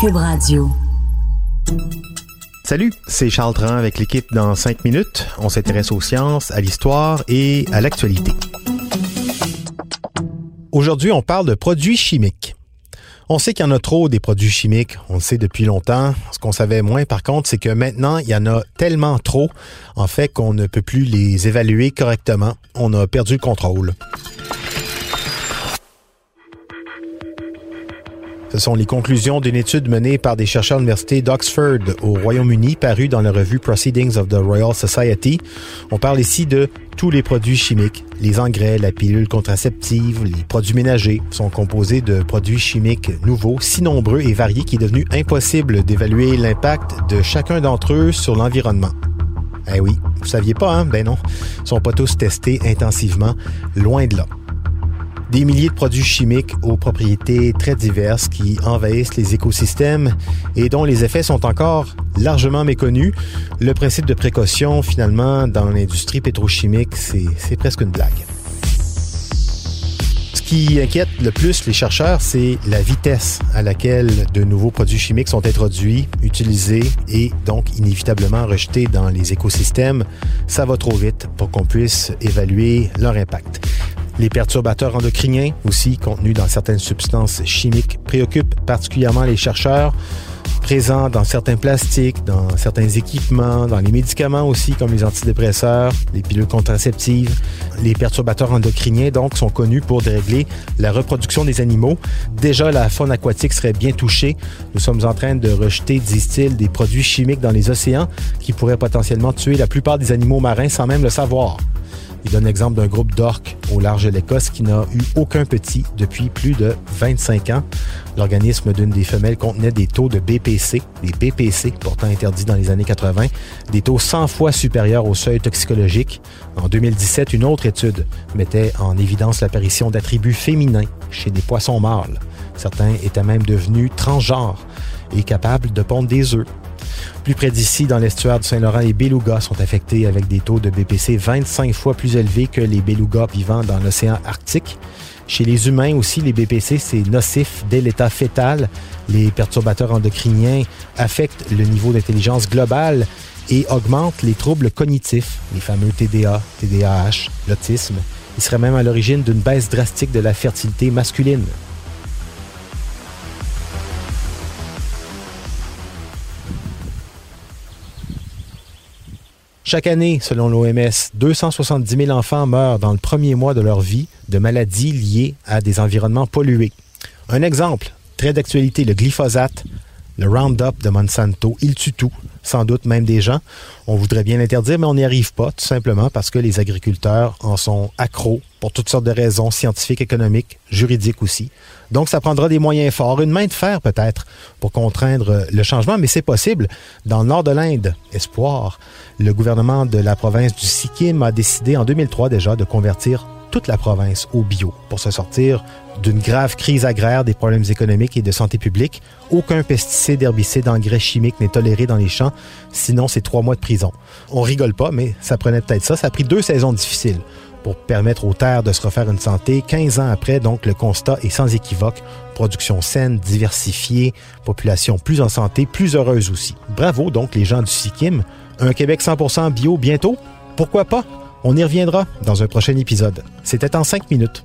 Cube Radio. Salut, c'est Charles Tran avec l'équipe dans 5 minutes. On s'intéresse aux sciences, à l'histoire et à l'actualité. Aujourd'hui, on parle de produits chimiques. On sait qu'il y en a trop des produits chimiques, on le sait depuis longtemps. Ce qu'on savait moins par contre, c'est que maintenant, il y en a tellement trop, en fait, qu'on ne peut plus les évaluer correctement. On a perdu le contrôle. Ce sont les conclusions d'une étude menée par des chercheurs de l'Université d'Oxford au Royaume-Uni, parue dans la revue Proceedings of the Royal Society. On parle ici de tous les produits chimiques. Les engrais, la pilule contraceptive, les produits ménagers sont composés de produits chimiques nouveaux, si nombreux et variés qu'il est devenu impossible d'évaluer l'impact de chacun d'entre eux sur l'environnement. Eh oui, vous saviez pas, hein? Ben non. Ils sont pas tous testés intensivement, loin de là. Des milliers de produits chimiques aux propriétés très diverses qui envahissent les écosystèmes et dont les effets sont encore largement méconnus. Le principe de précaution, finalement, dans l'industrie pétrochimique, c'est presque une blague. Ce qui inquiète le plus les chercheurs, c'est la vitesse à laquelle de nouveaux produits chimiques sont introduits, utilisés et donc inévitablement rejetés dans les écosystèmes. Ça va trop vite pour qu'on puisse évaluer leur impact. Les perturbateurs endocriniens, aussi contenus dans certaines substances chimiques, préoccupent particulièrement les chercheurs présents dans certains plastiques, dans certains équipements, dans les médicaments aussi, comme les antidépresseurs, les pilules contraceptives. Les perturbateurs endocriniens, donc, sont connus pour dérégler la reproduction des animaux. Déjà, la faune aquatique serait bien touchée. Nous sommes en train de rejeter, disent-ils, des produits chimiques dans les océans qui pourraient potentiellement tuer la plupart des animaux marins sans même le savoir. Donne l'exemple d'un groupe d'orques au large de l'Écosse qui n'a eu aucun petit depuis plus de 25 ans. L'organisme d'une des femelles contenait des taux de BPC, des BPC pourtant interdits dans les années 80, des taux 100 fois supérieurs au seuil toxicologique. En 2017, une autre étude mettait en évidence l'apparition d'attributs féminins chez des poissons mâles. Certains étaient même devenus transgenres et capables de pondre des œufs. Plus près d'ici, dans l'estuaire du Saint-Laurent, les belugas sont affectés avec des taux de BPC 25 fois plus élevés que les belugas vivant dans l'océan Arctique. Chez les humains aussi, les BPC, c'est nocif dès l'état fœtal. Les perturbateurs endocriniens affectent le niveau d'intelligence globale et augmentent les troubles cognitifs, les fameux TDA, TDAH, l'autisme. Ils seraient même à l'origine d'une baisse drastique de la fertilité masculine. Chaque année, selon l'OMS, 270 000 enfants meurent dans le premier mois de leur vie de maladies liées à des environnements pollués. Un exemple, très d'actualité, le glyphosate, le Roundup de Monsanto, il tue tout, sans doute même des gens. On voudrait bien l'interdire, mais on n'y arrive pas, tout simplement parce que les agriculteurs en sont accros pour toutes sortes de raisons scientifiques, économiques, juridiques aussi. Donc, ça prendra des moyens forts, une main de fer peut-être, pour contraindre le changement, mais c'est possible. Dans le nord de l'Inde, espoir, le gouvernement de la province du Sikkim a décidé en 2003 déjà de convertir toute la province au bio pour se sortir d'une grave crise agraire, des problèmes économiques et de santé publique. Aucun pesticide, herbicide, engrais chimique n'est toléré dans les champs, sinon c'est trois mois de prison. On rigole pas, mais ça prenait peut-être ça. Ça a pris deux saisons difficiles pour permettre aux terres de se refaire une santé. 15 ans après, donc, le constat est sans équivoque. Production saine, diversifiée, population plus en santé, plus heureuse aussi. Bravo donc les gens du Sikkim. Un Québec 100% bio bientôt? Pourquoi pas? On y reviendra dans un prochain épisode. C'était en 5 minutes.